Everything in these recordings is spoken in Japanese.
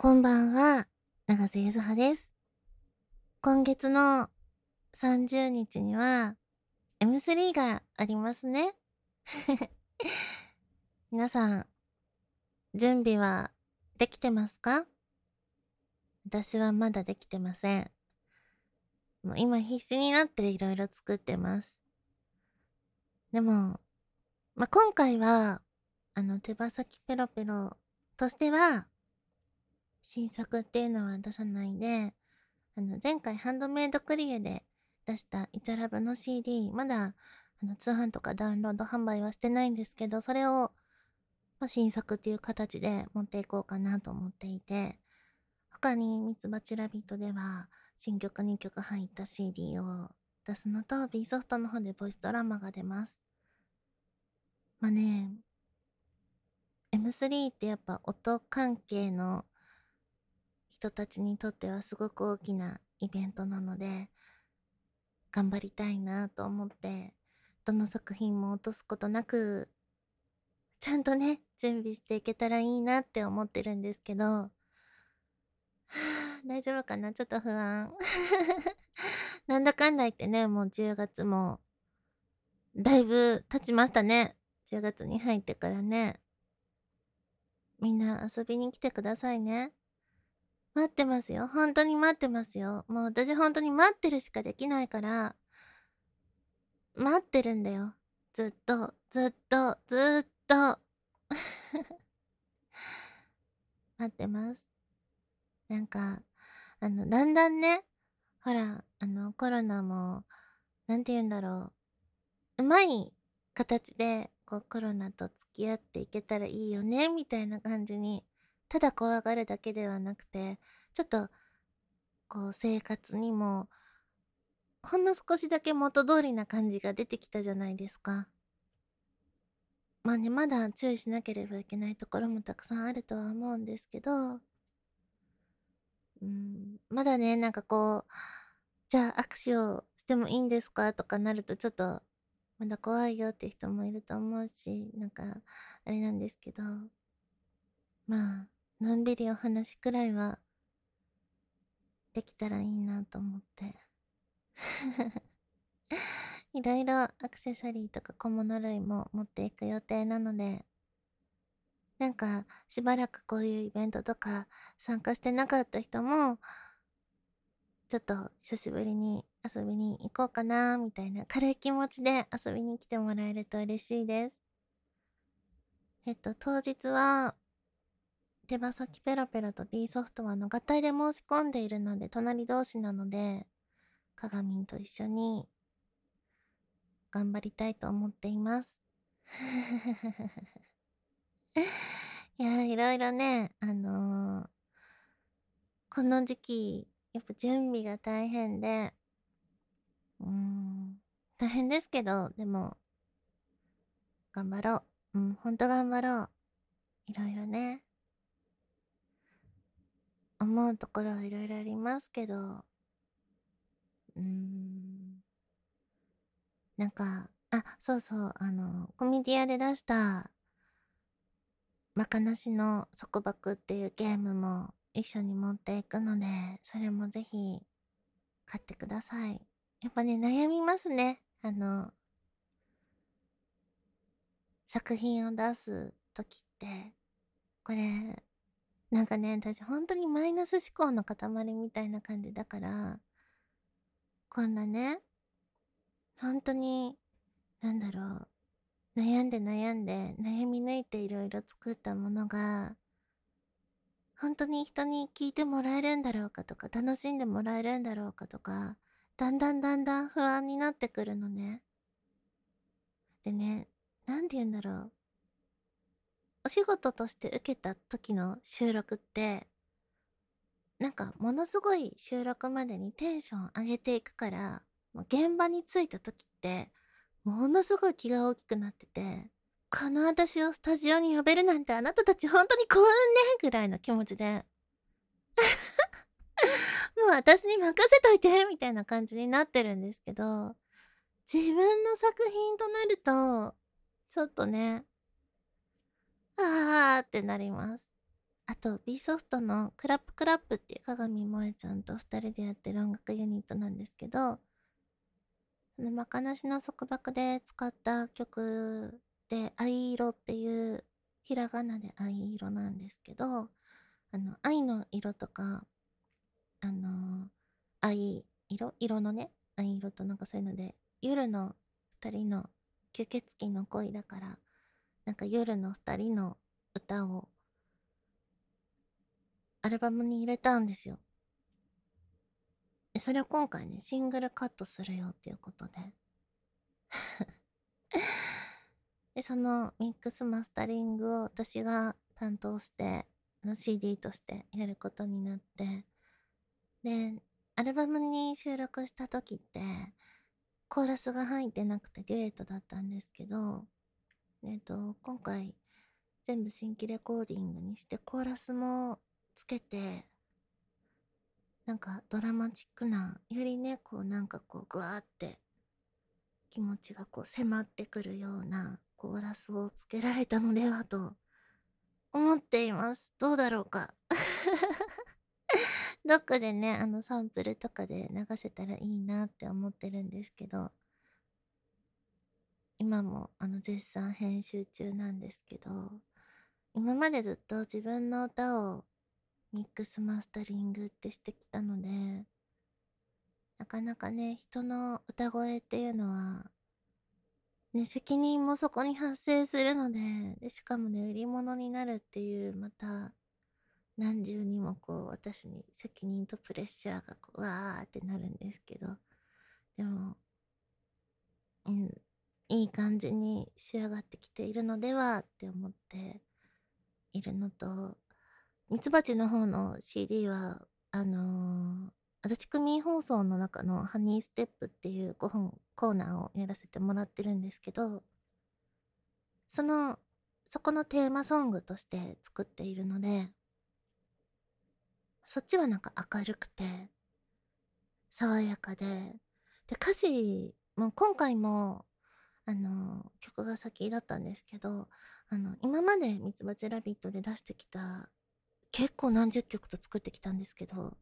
こんばんは、長瀬ゆずはです。今月の30日には M3 がありますね。皆さん、準備はできてますか？私はまだできてません。もう今必死になっていろいろ作ってます。でも、まあ、今回は、あの、手羽先ペロペロとしては、新作っていうのは出さないで、あの、前回ハンドメイドクリエで出したイチャラブの CD、まだ、あの、通販とかダウンロード販売はしてないんですけど、それを、まあ、新作っていう形で持っていこうかなと思っていて、他にミツバチラビットでは、新曲2曲入った CD を出すのと、B ソフトの方でボイスドラマが出ます。まあね、M3 ってやっぱ音関係の人たちにとってはすごく大きなイベントなので、頑張りたいなと思って、どの作品も落とすことなく、ちゃんとね、準備していけたらいいなって思ってるんですけど、大丈夫かな？ちょっと不安。なんだかんだ言ってね、もう10月も、だいぶ経ちましたね。10月に入ってからね。みんな遊びに来てくださいね。待ってますよ。本当に待ってますよ。もう私本当に待ってるしかできないから、待ってるんだよ。ずっと、ずっと、ずっと。待ってます。なんか、あの、だんだんね、ほら、あの、コロナも、なんて言うんだろう。うまい形で、こう、コロナと付き合っていけたらいいよね、みたいな感じにただ怖がるだけではなくて、ちょっと、こう、生活にも、ほんの少しだけ元通りな感じが出てきたじゃないですか。まあね、まだ注意しなければいけないところもたくさんあるとは思うんですけど、うん、まだね、なんかこう、じゃあ握手をしてもいいんですかとかなるとちょっと、まだ怖いよって人もいると思うし、なんか、あれなんですけど、まあ、のんびりお話くらいはできたらいいなと思って。いろいろアクセサリーとか小物類も持っていく予定なので、なんかしばらくこういうイベントとか参加してなかった人も、ちょっと久しぶりに遊びに行こうかなみたいな軽い気持ちで遊びに来てもらえると嬉しいです。えっと、当日は手羽先ペロペロと B ソフトはの合体で申し込んでいるので、隣同士なので、かがみんと一緒に頑張りたいと思っています。いや、いろいろね、あのー、この時期、やっぱ準備が大変で、うん、大変ですけど、でも、頑張ろう。うん、ほんと頑張ろう。いろいろね。思うところはいろいろありますけど、うーん。なんか、あ、そうそう、あの、コミディアで出した、まかなしの束縛っていうゲームも一緒に持っていくので、それもぜひ買ってください。やっぱね、悩みますね。あの、作品を出すときって、これ、なんかね、私本当にマイナス思考の塊みたいな感じだから、こんなね、本当に、なんだろう、悩んで悩んで悩み抜いていろいろ作ったものが、本当に人に聞いてもらえるんだろうかとか、楽しんでもらえるんだろうかとか、だんだんだんだん不安になってくるのね。でね、なんて言うんだろう。お仕事として受けた時の収録って、なんかものすごい収録までにテンション上げていくから、もう現場に着いた時って、ものすごい気が大きくなってて、この私をスタジオに呼べるなんてあなたたち本当に幸運ねぐらいの気持ちで。もう私に任せといてみたいな感じになってるんですけど、自分の作品となると、ちょっとね、あーってなります。あと、B ソフトのクラップクラップっていう鏡萌えちゃんと二人でやってる音楽ユニットなんですけど、まかなしの束縛で使った曲で、藍色っていうひらがなで藍色なんですけど、あの、愛の色とか、あの、藍色？色のね、藍色となんかそういうので、夜の二人の吸血鬼の恋だから、なんか夜の二人の歌をアルバムに入れたんですよ。それを今回ね、シングルカットするよっていうことで。で、そのミックスマスタリングを私が担当して、の CD としてやることになって、で、アルバムに収録した時って、コーラスが入ってなくてデュエットだったんですけど、えっ、と、今回全部新規レコーディングにしてコーラスもつけて、なんかドラマチックな、よりね、こうなんかこうぐわーって気持ちがこう迫ってくるようなコーラスをつけられたのではと思っています。どうだろうか。どっかでね、あのサンプルとかで流せたらいいなって思ってるんですけど、今もあの絶賛編集中なんですけど、今までずっと自分の歌をミックスマスタリングってしてきたので、なかなかね、人の歌声っていうのは、ね、責任もそこに発生するので、でしかもね、売り物になるっていう、また、何重にもこう、私に責任とプレッシャーがこう、わーってなるんですけど、でも、うん、いい感じに仕上がってきているのではって思っているのと、ミツバチの方の CD は、あのー、足立区民放送の中のハニーステップっていう5本コーナーをやらせてもらってるんですけど、その、そこのテーマソングとして作っているので、そっちはなんか明るくて、爽やかで、で、歌詞も今回も、あの、曲が先だったんですけど、あの、今までミツバチラビットで出してきた結構何十曲と作ってきたんですけど、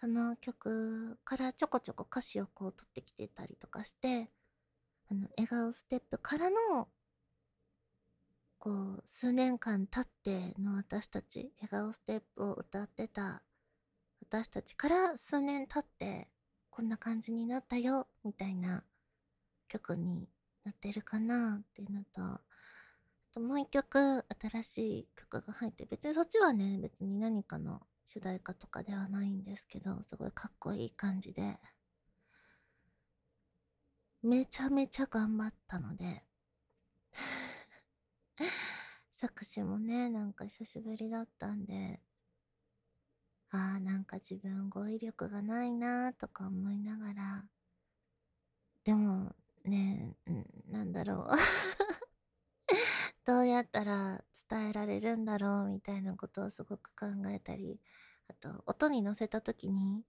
その曲からちょこちょこ歌詞をこう取ってきてたりとかして、あの、笑顔ステップからの、こう、数年間経っての私たち、笑顔ステップを歌ってた私たちから数年経って、こんな感じになったよ、みたいな曲になってるかなっていうのと、あともう一曲新しい曲が入って、別にそっちはね、別に何かの主題歌とかではないんですけど、すごいかっこいい感じで、めちゃめちゃ頑張ったので。作詞もね、なんか久しぶりだったんで、ああ、なんか自分語彙力がないなーとか思いながら、でもねえ、なんだろう。どうやったら伝えられるんだろうみたいなことをすごく考えたり、あと、音に乗せた時に、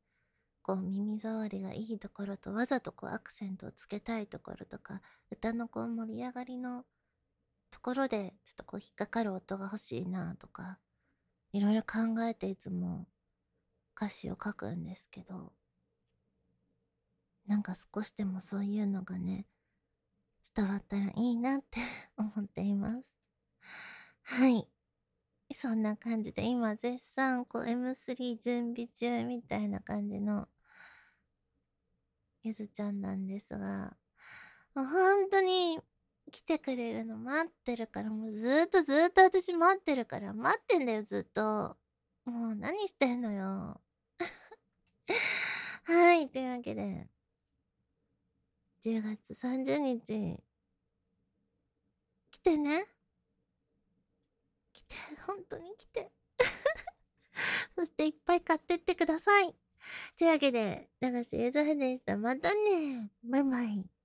こう耳障りがいいところとわざとこうアクセントをつけたいところとか、歌のこう盛り上がりのところでちょっとこう引っかかる音が欲しいなとか、いろいろ考えていつも歌詞を書くんですけど、なんか少しでもそういうのがね、伝わったらいいなって 思っています。はい。そんな感じで今絶賛こう M3 準備中みたいな感じのゆずちゃんなんですが、もう本当に来てくれるの待ってるから、もうずっとずっと私待ってるから、待ってんだよずっと。もう何してんのよ。はい、というわけで、10月30日、来てね。来て、本当に来て。そしていっぱい買ってってください。というわけで、長瀬ゆずふでした。またね。バイバイ。